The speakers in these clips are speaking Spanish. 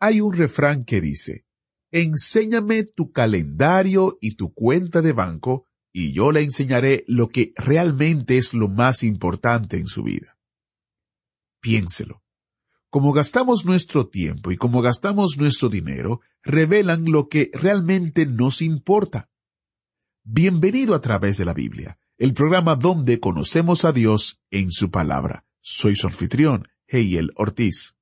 Hay un refrán que dice, Enséñame tu calendario y tu cuenta de banco, y yo le enseñaré lo que realmente es lo más importante en su vida. Piénselo. Como gastamos nuestro tiempo y como gastamos nuestro dinero, revelan lo que realmente nos importa. Bienvenido a través de la Biblia, el programa donde conocemos a Dios en su palabra. Soy su anfitrión, Heiel Ortiz.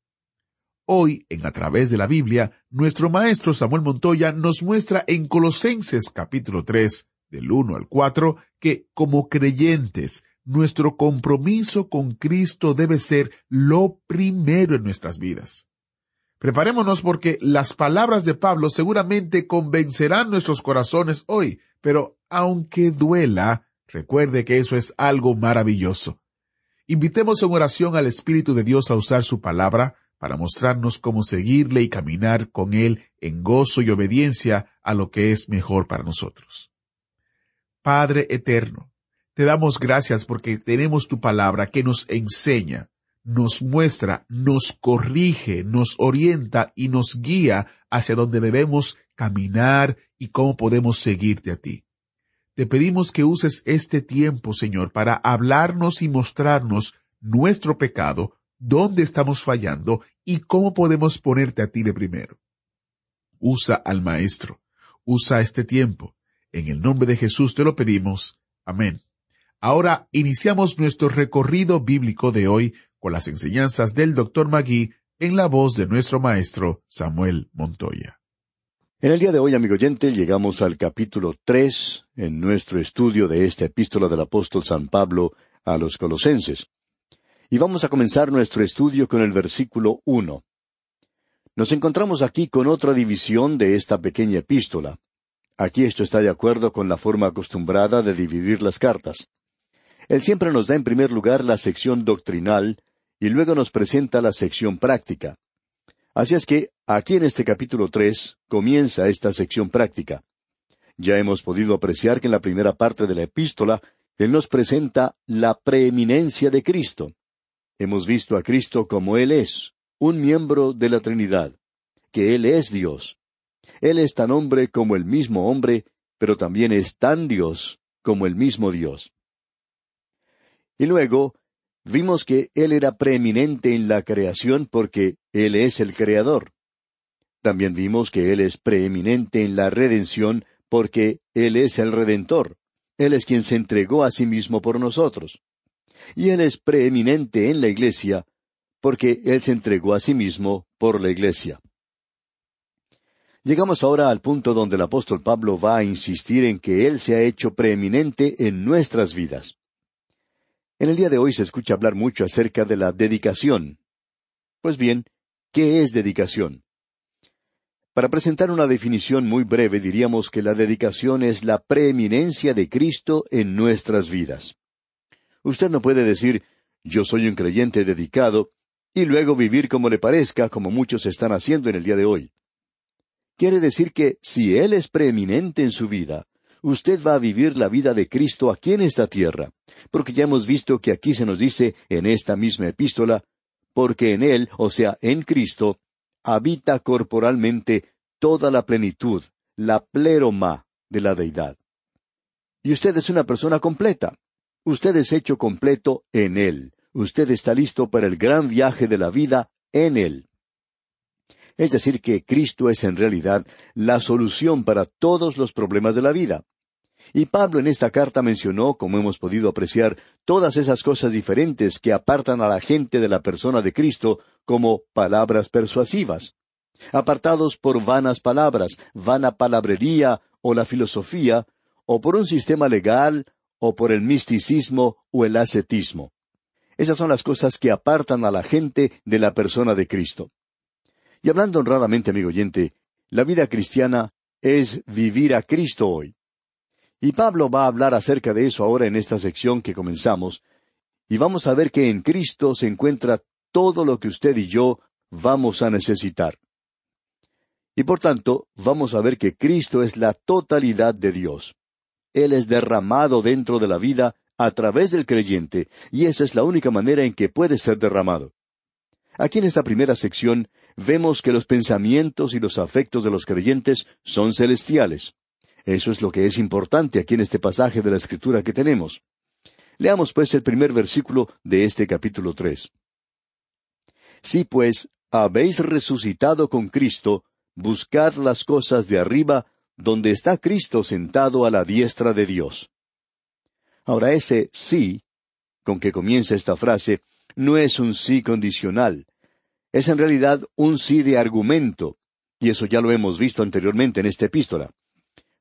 Hoy, en A través de la Biblia, nuestro maestro Samuel Montoya nos muestra en Colosenses capítulo 3, del 1 al 4, que como creyentes, nuestro compromiso con Cristo debe ser lo primero en nuestras vidas. Preparémonos porque las palabras de Pablo seguramente convencerán nuestros corazones hoy, pero aunque duela, recuerde que eso es algo maravilloso. Invitemos en oración al Espíritu de Dios a usar su palabra para mostrarnos cómo seguirle y caminar con Él en gozo y obediencia a lo que es mejor para nosotros. Padre eterno, te damos gracias porque tenemos tu palabra que nos enseña, nos muestra, nos corrige, nos orienta y nos guía hacia donde debemos caminar y cómo podemos seguirte a ti. Te pedimos que uses este tiempo, Señor, para hablarnos y mostrarnos nuestro pecado, dónde estamos fallando y cómo podemos ponerte a ti de primero. Usa al Maestro, usa este tiempo. En el nombre de Jesús te lo pedimos. Amén. Ahora iniciamos nuestro recorrido bíblico de hoy con las enseñanzas del Dr. Magui en la voz de nuestro maestro Samuel Montoya. En el día de hoy, amigo oyente, llegamos al capítulo tres en nuestro estudio de esta epístola del apóstol San Pablo a los colosenses. Y vamos a comenzar nuestro estudio con el versículo uno. Nos encontramos aquí con otra división de esta pequeña epístola. Aquí esto está de acuerdo con la forma acostumbrada de dividir las cartas. Él siempre nos da en primer lugar la sección doctrinal y luego nos presenta la sección práctica. Así es que aquí en este capítulo tres comienza esta sección práctica. Ya hemos podido apreciar que en la primera parte de la epístola Él nos presenta la preeminencia de Cristo. Hemos visto a Cristo como Él es, un miembro de la Trinidad, que Él es Dios. Él es tan hombre como el mismo hombre, pero también es tan Dios como el mismo Dios. Y luego vimos que Él era preeminente en la creación porque Él es el Creador. También vimos que Él es preeminente en la redención porque Él es el Redentor. Él es quien se entregó a sí mismo por nosotros. Y Él es preeminente en la Iglesia porque Él se entregó a sí mismo por la Iglesia. Llegamos ahora al punto donde el apóstol Pablo va a insistir en que Él se ha hecho preeminente en nuestras vidas. En el día de hoy se escucha hablar mucho acerca de la dedicación. Pues bien, ¿qué es dedicación? Para presentar una definición muy breve diríamos que la dedicación es la preeminencia de Cristo en nuestras vidas. Usted no puede decir, yo soy un creyente dedicado, y luego vivir como le parezca, como muchos están haciendo en el día de hoy. Quiere decir que si Él es preeminente en su vida, usted va a vivir la vida de Cristo aquí en esta tierra, porque ya hemos visto que aquí se nos dice en esta misma epístola, porque en Él, o sea, en Cristo, habita corporalmente toda la plenitud, la pleroma de la deidad. Y usted es una persona completa. Usted es hecho completo en Él. Usted está listo para el gran viaje de la vida en Él. Es decir, que Cristo es en realidad la solución para todos los problemas de la vida. Y Pablo en esta carta mencionó, como hemos podido apreciar, todas esas cosas diferentes que apartan a la gente de la persona de Cristo como palabras persuasivas. Apartados por vanas palabras, vana palabrería o la filosofía, o por un sistema legal, o por el misticismo o el ascetismo. Esas son las cosas que apartan a la gente de la persona de Cristo. Y hablando honradamente, amigo oyente, la vida cristiana es vivir a Cristo hoy. Y Pablo va a hablar acerca de eso ahora en esta sección que comenzamos, y vamos a ver que en Cristo se encuentra todo lo que usted y yo vamos a necesitar. Y por tanto, vamos a ver que Cristo es la totalidad de Dios. Él es derramado dentro de la vida a través del creyente, y esa es la única manera en que puede ser derramado. Aquí en esta primera sección vemos que los pensamientos y los afectos de los creyentes son celestiales. Eso es lo que es importante aquí en este pasaje de la Escritura que tenemos. Leamos pues el primer versículo de este capítulo tres. Si pues habéis resucitado con Cristo, buscad las cosas de arriba, donde está Cristo sentado a la diestra de Dios. Ahora ese sí, con que comienza esta frase, no es un sí condicional. Es en realidad un sí de argumento, y eso ya lo hemos visto anteriormente en esta epístola.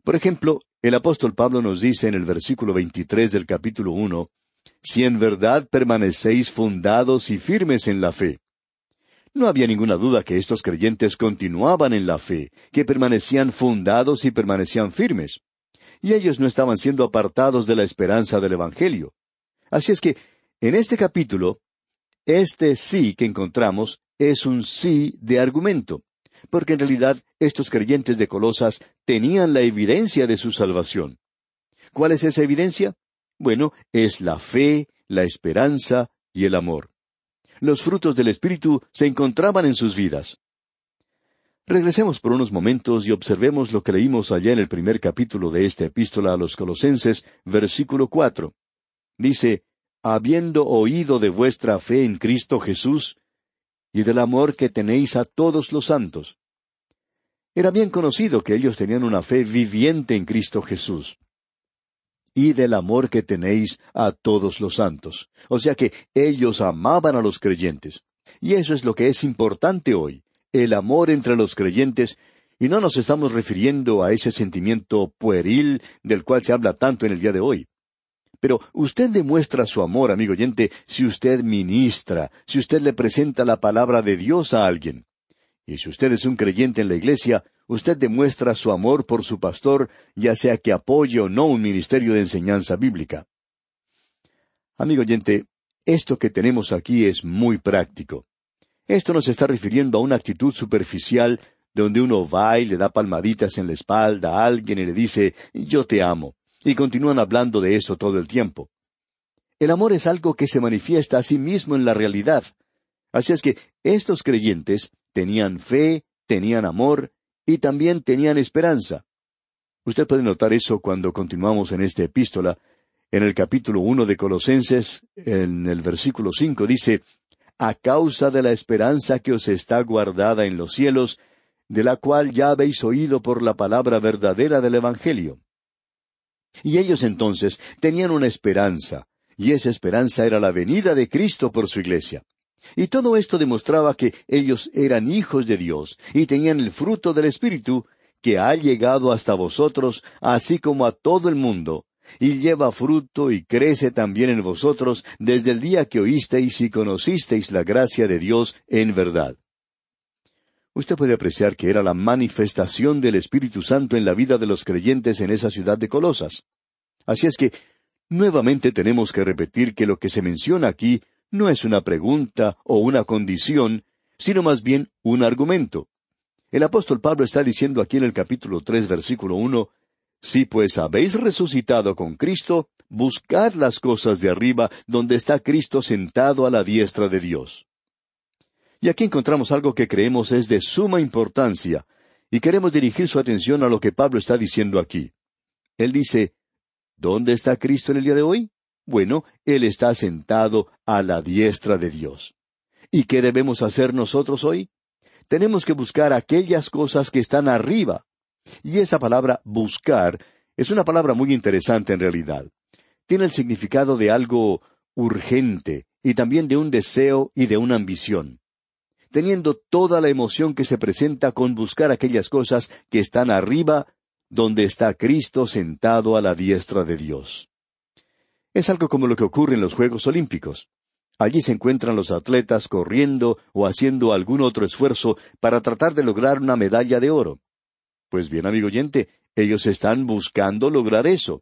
Por ejemplo, el apóstol Pablo nos dice en el versículo 23 del capítulo 1, Si en verdad permanecéis fundados y firmes en la fe. No había ninguna duda que estos creyentes continuaban en la fe, que permanecían fundados y permanecían firmes. Y ellos no estaban siendo apartados de la esperanza del Evangelio. Así es que, en este capítulo, este sí que encontramos es un sí de argumento porque en realidad estos creyentes de Colosas tenían la evidencia de su salvación. ¿Cuál es esa evidencia? Bueno, es la fe, la esperanza y el amor. Los frutos del Espíritu se encontraban en sus vidas. Regresemos por unos momentos y observemos lo que leímos allá en el primer capítulo de esta epístola a los Colosenses, versículo cuatro. Dice, habiendo oído de vuestra fe en Cristo Jesús, y del amor que tenéis a todos los santos. Era bien conocido que ellos tenían una fe viviente en Cristo Jesús. Y del amor que tenéis a todos los santos. O sea que ellos amaban a los creyentes. Y eso es lo que es importante hoy, el amor entre los creyentes, y no nos estamos refiriendo a ese sentimiento pueril del cual se habla tanto en el día de hoy. Pero usted demuestra su amor, amigo oyente, si usted ministra, si usted le presenta la palabra de Dios a alguien. Y si usted es un creyente en la iglesia, usted demuestra su amor por su pastor, ya sea que apoye o no un ministerio de enseñanza bíblica. Amigo oyente, esto que tenemos aquí es muy práctico. Esto no se está refiriendo a una actitud superficial donde uno va y le da palmaditas en la espalda a alguien y le dice, yo te amo y continúan hablando de eso todo el tiempo. El amor es algo que se manifiesta a sí mismo en la realidad. Así es que estos creyentes tenían fe, tenían amor y también tenían esperanza. Usted puede notar eso cuando continuamos en esta epístola. En el capítulo uno de Colosenses, en el versículo cinco, dice A causa de la esperanza que os está guardada en los cielos, de la cual ya habéis oído por la palabra verdadera del Evangelio. Y ellos entonces tenían una esperanza, y esa esperanza era la venida de Cristo por su iglesia. Y todo esto demostraba que ellos eran hijos de Dios y tenían el fruto del Espíritu que ha llegado hasta vosotros, así como a todo el mundo, y lleva fruto y crece también en vosotros desde el día que oísteis y conocisteis la gracia de Dios en verdad. Usted puede apreciar que era la manifestación del Espíritu Santo en la vida de los creyentes en esa ciudad de Colosas. Así es que, nuevamente tenemos que repetir que lo que se menciona aquí no es una pregunta o una condición, sino más bien un argumento. El apóstol Pablo está diciendo aquí en el capítulo tres, versículo uno, Si pues habéis resucitado con Cristo, buscad las cosas de arriba, donde está Cristo sentado a la diestra de Dios. Y aquí encontramos algo que creemos es de suma importancia, y queremos dirigir su atención a lo que Pablo está diciendo aquí. Él dice, ¿Dónde está Cristo en el día de hoy? Bueno, Él está sentado a la diestra de Dios. ¿Y qué debemos hacer nosotros hoy? Tenemos que buscar aquellas cosas que están arriba. Y esa palabra buscar es una palabra muy interesante en realidad. Tiene el significado de algo urgente y también de un deseo y de una ambición teniendo toda la emoción que se presenta con buscar aquellas cosas que están arriba, donde está Cristo sentado a la diestra de Dios. Es algo como lo que ocurre en los Juegos Olímpicos. Allí se encuentran los atletas corriendo o haciendo algún otro esfuerzo para tratar de lograr una medalla de oro. Pues bien, amigo oyente, ellos están buscando lograr eso.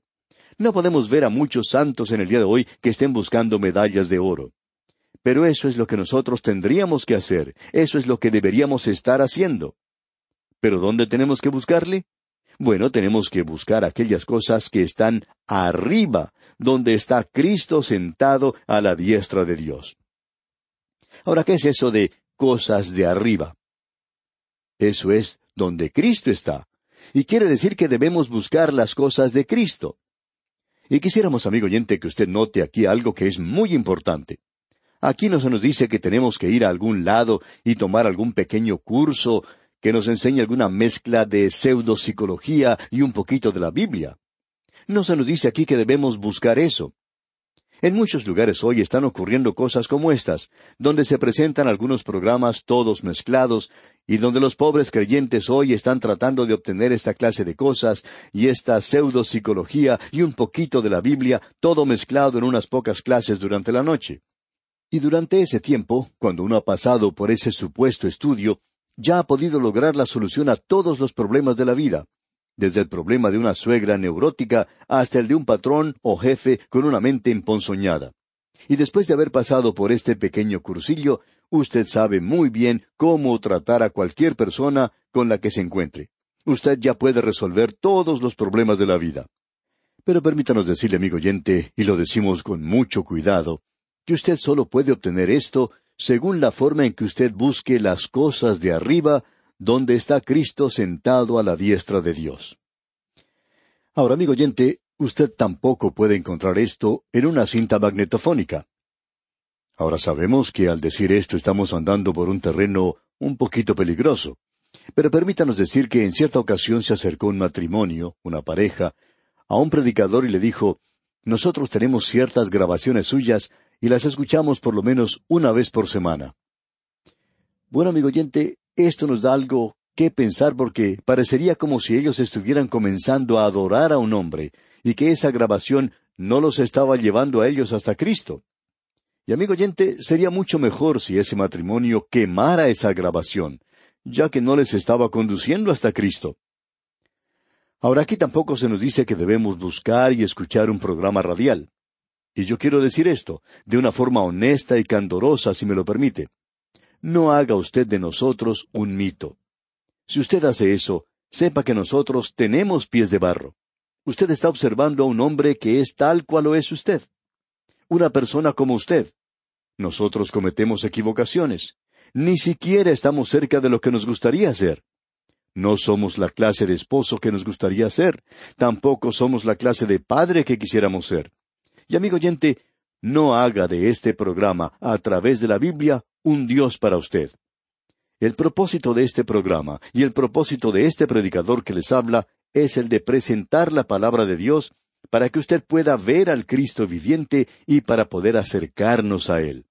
No podemos ver a muchos santos en el día de hoy que estén buscando medallas de oro. Pero eso es lo que nosotros tendríamos que hacer, eso es lo que deberíamos estar haciendo. ¿Pero dónde tenemos que buscarle? Bueno, tenemos que buscar aquellas cosas que están arriba, donde está Cristo sentado a la diestra de Dios. Ahora, ¿qué es eso de cosas de arriba? Eso es donde Cristo está. Y quiere decir que debemos buscar las cosas de Cristo. Y quisiéramos, amigo oyente, que usted note aquí algo que es muy importante. Aquí no se nos dice que tenemos que ir a algún lado y tomar algún pequeño curso que nos enseñe alguna mezcla de pseudopsicología y un poquito de la Biblia. No se nos dice aquí que debemos buscar eso. En muchos lugares hoy están ocurriendo cosas como estas, donde se presentan algunos programas todos mezclados y donde los pobres creyentes hoy están tratando de obtener esta clase de cosas y esta pseudopsicología y un poquito de la Biblia, todo mezclado en unas pocas clases durante la noche. Y durante ese tiempo, cuando uno ha pasado por ese supuesto estudio, ya ha podido lograr la solución a todos los problemas de la vida, desde el problema de una suegra neurótica hasta el de un patrón o jefe con una mente emponzoñada. Y después de haber pasado por este pequeño cursillo, usted sabe muy bien cómo tratar a cualquier persona con la que se encuentre. Usted ya puede resolver todos los problemas de la vida. Pero permítanos decirle, amigo oyente, y lo decimos con mucho cuidado, que usted solo puede obtener esto según la forma en que usted busque las cosas de arriba, donde está Cristo sentado a la diestra de Dios. Ahora, amigo oyente, usted tampoco puede encontrar esto en una cinta magnetofónica. Ahora sabemos que al decir esto estamos andando por un terreno un poquito peligroso. Pero permítanos decir que en cierta ocasión se acercó un matrimonio, una pareja, a un predicador y le dijo, Nosotros tenemos ciertas grabaciones suyas y las escuchamos por lo menos una vez por semana. Bueno, amigo oyente, esto nos da algo que pensar porque parecería como si ellos estuvieran comenzando a adorar a un hombre y que esa grabación no los estaba llevando a ellos hasta Cristo. Y amigo oyente, sería mucho mejor si ese matrimonio quemara esa grabación, ya que no les estaba conduciendo hasta Cristo. Ahora aquí tampoco se nos dice que debemos buscar y escuchar un programa radial. Y yo quiero decir esto, de una forma honesta y candorosa, si me lo permite. No haga usted de nosotros un mito. Si usted hace eso, sepa que nosotros tenemos pies de barro. Usted está observando a un hombre que es tal cual lo es usted. Una persona como usted. Nosotros cometemos equivocaciones. Ni siquiera estamos cerca de lo que nos gustaría ser. No somos la clase de esposo que nos gustaría ser. Tampoco somos la clase de padre que quisiéramos ser. Y amigo oyente, no haga de este programa a través de la Biblia un Dios para usted. El propósito de este programa y el propósito de este predicador que les habla es el de presentar la palabra de Dios para que usted pueda ver al Cristo viviente y para poder acercarnos a Él.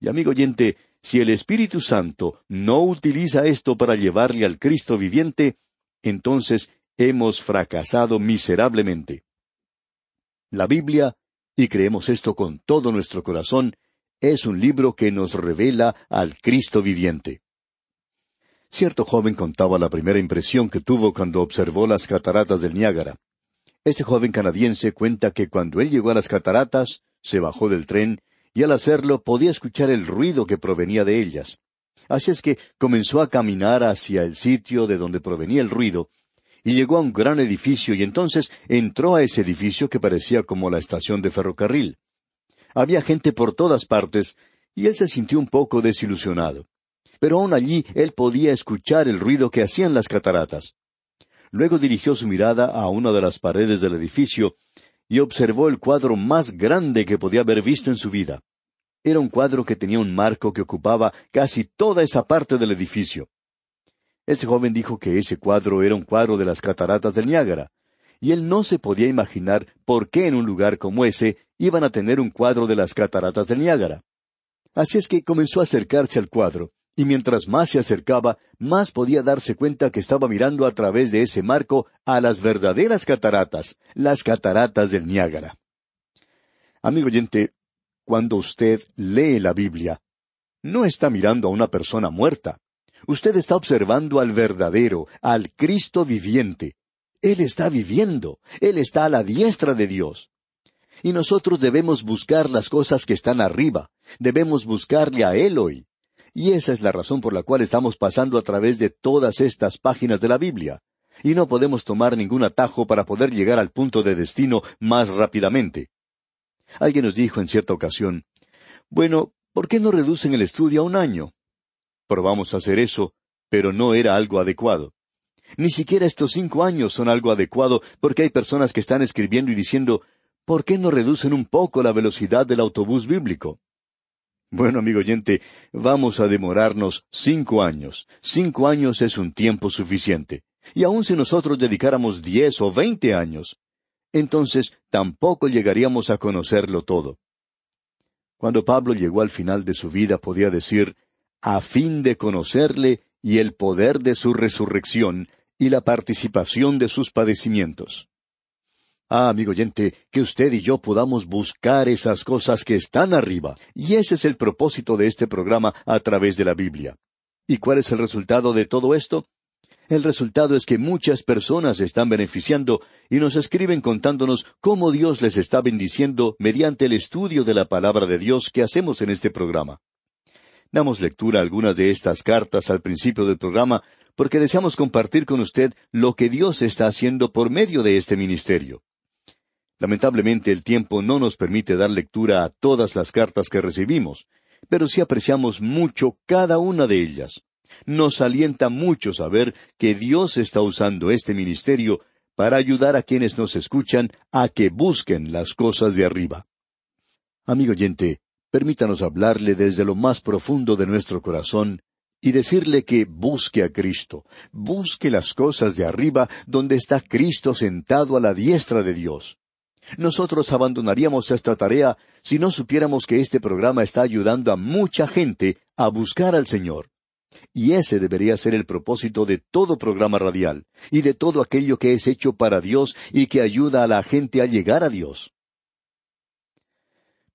Y amigo oyente, si el Espíritu Santo no utiliza esto para llevarle al Cristo viviente, entonces hemos fracasado miserablemente. La Biblia y creemos esto con todo nuestro corazón, es un libro que nos revela al Cristo viviente. Cierto joven contaba la primera impresión que tuvo cuando observó las cataratas del Niágara. Este joven canadiense cuenta que cuando él llegó a las cataratas, se bajó del tren y al hacerlo podía escuchar el ruido que provenía de ellas. Así es que comenzó a caminar hacia el sitio de donde provenía el ruido, y llegó a un gran edificio y entonces entró a ese edificio que parecía como la estación de ferrocarril. Había gente por todas partes y él se sintió un poco desilusionado. Pero aún allí él podía escuchar el ruido que hacían las cataratas. Luego dirigió su mirada a una de las paredes del edificio y observó el cuadro más grande que podía haber visto en su vida. Era un cuadro que tenía un marco que ocupaba casi toda esa parte del edificio. Ese joven dijo que ese cuadro era un cuadro de las cataratas del Niágara, y él no se podía imaginar por qué en un lugar como ese iban a tener un cuadro de las cataratas del Niágara. Así es que comenzó a acercarse al cuadro, y mientras más se acercaba, más podía darse cuenta que estaba mirando a través de ese marco a las verdaderas cataratas, las cataratas del Niágara. Amigo oyente, cuando usted lee la Biblia. No está mirando a una persona muerta. Usted está observando al verdadero, al Cristo viviente. Él está viviendo. Él está a la diestra de Dios. Y nosotros debemos buscar las cosas que están arriba. Debemos buscarle a Él hoy. Y esa es la razón por la cual estamos pasando a través de todas estas páginas de la Biblia. Y no podemos tomar ningún atajo para poder llegar al punto de destino más rápidamente. Alguien nos dijo en cierta ocasión, bueno, ¿por qué no reducen el estudio a un año? Probamos hacer eso, pero no era algo adecuado. Ni siquiera estos cinco años son algo adecuado porque hay personas que están escribiendo y diciendo, ¿por qué no reducen un poco la velocidad del autobús bíblico? Bueno, amigo oyente, vamos a demorarnos cinco años. Cinco años es un tiempo suficiente. Y aun si nosotros dedicáramos diez o veinte años, entonces tampoco llegaríamos a conocerlo todo. Cuando Pablo llegó al final de su vida podía decir, a fin de conocerle y el poder de su resurrección y la participación de sus padecimientos. Ah, amigo oyente, que usted y yo podamos buscar esas cosas que están arriba. Y ese es el propósito de este programa a través de la Biblia. ¿Y cuál es el resultado de todo esto? El resultado es que muchas personas están beneficiando y nos escriben contándonos cómo Dios les está bendiciendo mediante el estudio de la palabra de Dios que hacemos en este programa. Damos lectura a algunas de estas cartas al principio del programa porque deseamos compartir con usted lo que Dios está haciendo por medio de este ministerio. Lamentablemente el tiempo no nos permite dar lectura a todas las cartas que recibimos, pero sí apreciamos mucho cada una de ellas. Nos alienta mucho saber que Dios está usando este ministerio para ayudar a quienes nos escuchan a que busquen las cosas de arriba. Amigo oyente, permítanos hablarle desde lo más profundo de nuestro corazón y decirle que busque a Cristo, busque las cosas de arriba donde está Cristo sentado a la diestra de Dios. Nosotros abandonaríamos esta tarea si no supiéramos que este programa está ayudando a mucha gente a buscar al Señor. Y ese debería ser el propósito de todo programa radial, y de todo aquello que es hecho para Dios y que ayuda a la gente a llegar a Dios.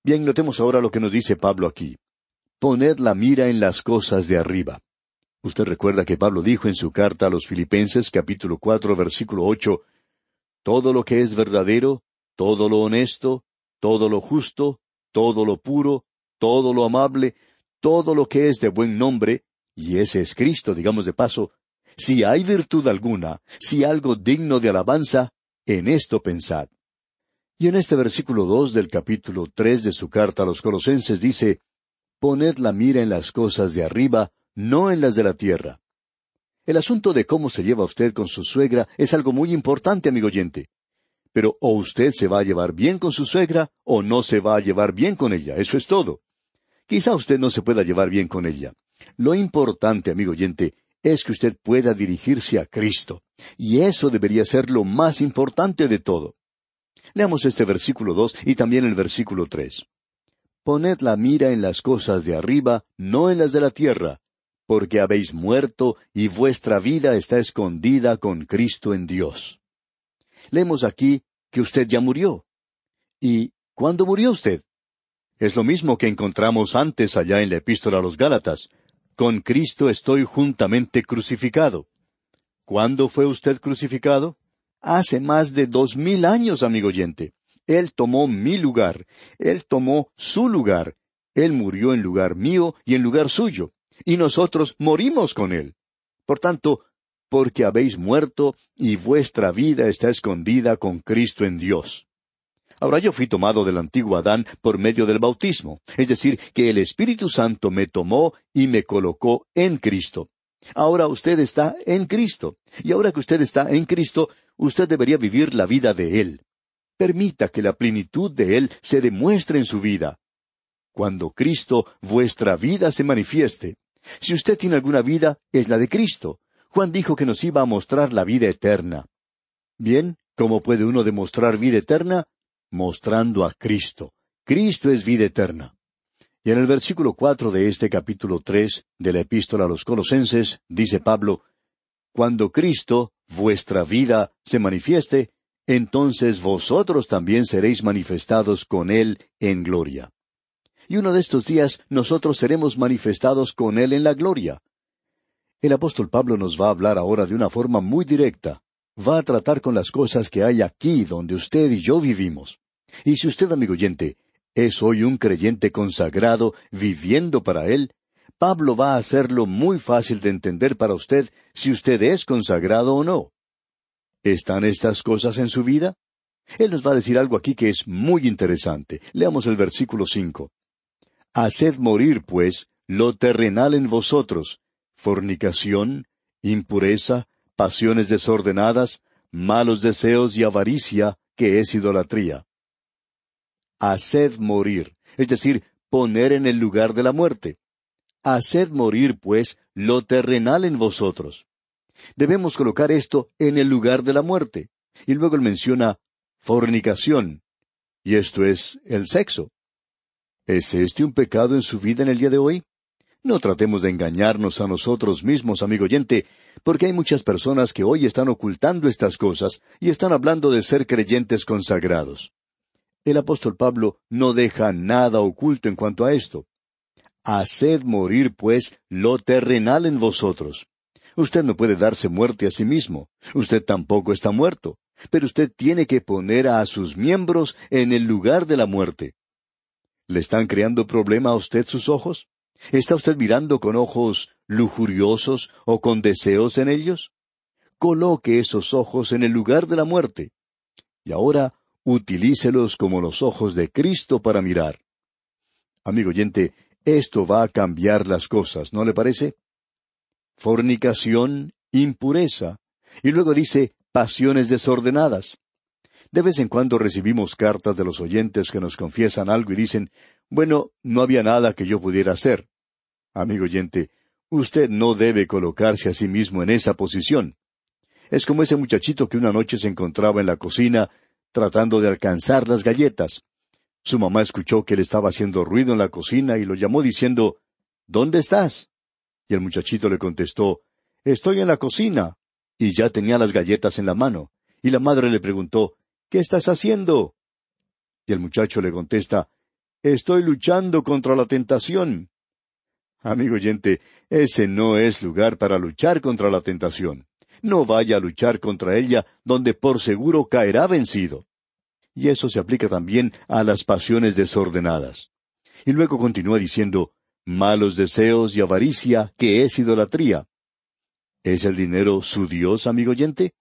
Bien, notemos ahora lo que nos dice Pablo aquí. Poned la mira en las cosas de arriba. Usted recuerda que Pablo dijo en su carta a los Filipenses capítulo cuatro versículo ocho, Todo lo que es verdadero, todo lo honesto, todo lo justo, todo lo puro, todo lo amable, todo lo que es de buen nombre, y ese es Cristo, digamos de paso, si hay virtud alguna, si algo digno de alabanza, en esto pensad. Y en este versículo dos del capítulo tres de su carta a los Colosenses dice, Poned la mira en las cosas de arriba, no en las de la tierra. El asunto de cómo se lleva usted con su suegra es algo muy importante, amigo oyente. Pero o usted se va a llevar bien con su suegra o no se va a llevar bien con ella. Eso es todo. Quizá usted no se pueda llevar bien con ella. Lo importante, amigo oyente, es que usted pueda dirigirse a Cristo. Y eso debería ser lo más importante de todo. Leamos este versículo dos y también el versículo tres. Poned la mira en las cosas de arriba, no en las de la tierra, porque habéis muerto y vuestra vida está escondida con Cristo en Dios. Leemos aquí que usted ya murió. ¿Y cuándo murió usted? Es lo mismo que encontramos antes allá en la epístola a los Gálatas. Con Cristo estoy juntamente crucificado. ¿Cuándo fue usted crucificado? Hace más de dos mil años, amigo oyente. Él tomó mi lugar, Él tomó su lugar, Él murió en lugar mío y en lugar suyo, y nosotros morimos con Él. Por tanto, porque habéis muerto y vuestra vida está escondida con Cristo en Dios. Ahora yo fui tomado del antiguo Adán por medio del bautismo, es decir, que el Espíritu Santo me tomó y me colocó en Cristo. Ahora usted está en Cristo, y ahora que usted está en Cristo, usted debería vivir la vida de Él. Permita que la plenitud de Él se demuestre en su vida. Cuando Cristo, vuestra vida se manifieste. Si usted tiene alguna vida, es la de Cristo. Juan dijo que nos iba a mostrar la vida eterna. Bien, ¿cómo puede uno demostrar vida eterna? Mostrando a Cristo. Cristo es vida eterna. Y en el versículo cuatro de este capítulo tres de la epístola a los Colosenses, dice Pablo, Cuando Cristo, vuestra vida, se manifieste, entonces vosotros también seréis manifestados con Él en gloria. y uno de estos días nosotros seremos manifestados con Él en la gloria. El apóstol Pablo nos va a hablar ahora de una forma muy directa. Va a tratar con las cosas que hay aquí donde usted y yo vivimos. Y si usted, amigo oyente, es hoy un creyente consagrado viviendo para Él, Pablo va a hacerlo muy fácil de entender para usted si usted es consagrado o no. ¿Están estas cosas en su vida? Él nos va a decir algo aquí que es muy interesante. Leamos el versículo cinco. Haced morir, pues, lo terrenal en vosotros, fornicación, impureza, pasiones desordenadas, malos deseos y avaricia, que es idolatría. Haced morir, es decir, poner en el lugar de la muerte. Haced morir, pues, lo terrenal en vosotros. Debemos colocar esto en el lugar de la muerte. Y luego él menciona fornicación. Y esto es el sexo. ¿Es este un pecado en su vida en el día de hoy? No tratemos de engañarnos a nosotros mismos, amigo oyente, porque hay muchas personas que hoy están ocultando estas cosas y están hablando de ser creyentes consagrados. El apóstol Pablo no deja nada oculto en cuanto a esto. Haced morir, pues, lo terrenal en vosotros. Usted no puede darse muerte a sí mismo. Usted tampoco está muerto. Pero usted tiene que poner a sus miembros en el lugar de la muerte. ¿Le están creando problema a usted sus ojos? ¿Está usted mirando con ojos lujuriosos o con deseos en ellos? Coloque esos ojos en el lugar de la muerte. Y ahora utilícelos como los ojos de Cristo para mirar. Amigo oyente, esto va a cambiar las cosas, ¿no le parece? Fornicación, impureza. Y luego dice pasiones desordenadas. De vez en cuando recibimos cartas de los oyentes que nos confiesan algo y dicen, bueno, no había nada que yo pudiera hacer. Amigo oyente, usted no debe colocarse a sí mismo en esa posición. Es como ese muchachito que una noche se encontraba en la cocina tratando de alcanzar las galletas. Su mamá escuchó que él estaba haciendo ruido en la cocina y lo llamó diciendo, ¿Dónde estás? Y el muchachito le contestó, Estoy en la cocina. Y ya tenía las galletas en la mano. Y la madre le preguntó, ¿Qué estás haciendo? Y el muchacho le contesta, Estoy luchando contra la tentación. Amigo oyente, ese no es lugar para luchar contra la tentación. No vaya a luchar contra ella, donde por seguro caerá vencido. Y eso se aplica también a las pasiones desordenadas. Y luego continúa diciendo, malos deseos y avaricia, que es idolatría. ¿Es el dinero su Dios, amigo oyente?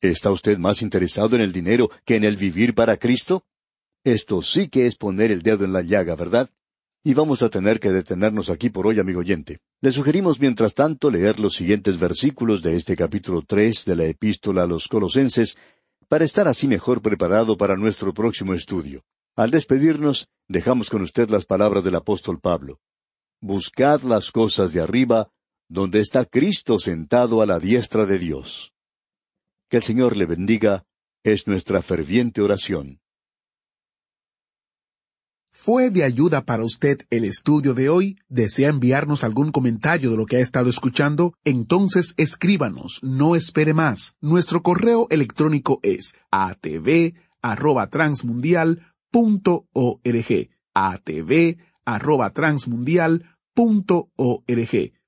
¿Está usted más interesado en el dinero que en el vivir para Cristo? Esto sí que es poner el dedo en la llaga, ¿verdad? Y vamos a tener que detenernos aquí por hoy, amigo oyente. Le sugerimos, mientras tanto, leer los siguientes versículos de este capítulo tres de la Epístola a los Colosenses, para estar así mejor preparado para nuestro próximo estudio. Al despedirnos, dejamos con usted las palabras del apóstol Pablo. Buscad las cosas de arriba, donde está Cristo sentado a la diestra de Dios. Que el Señor le bendiga, es nuestra ferviente oración. ¿Fue de ayuda para usted el estudio de hoy? ¿Desea enviarnos algún comentario de lo que ha estado escuchando? Entonces escríbanos, no espere más. Nuestro correo electrónico es atv@transmundial.org. atv@transmundial.org.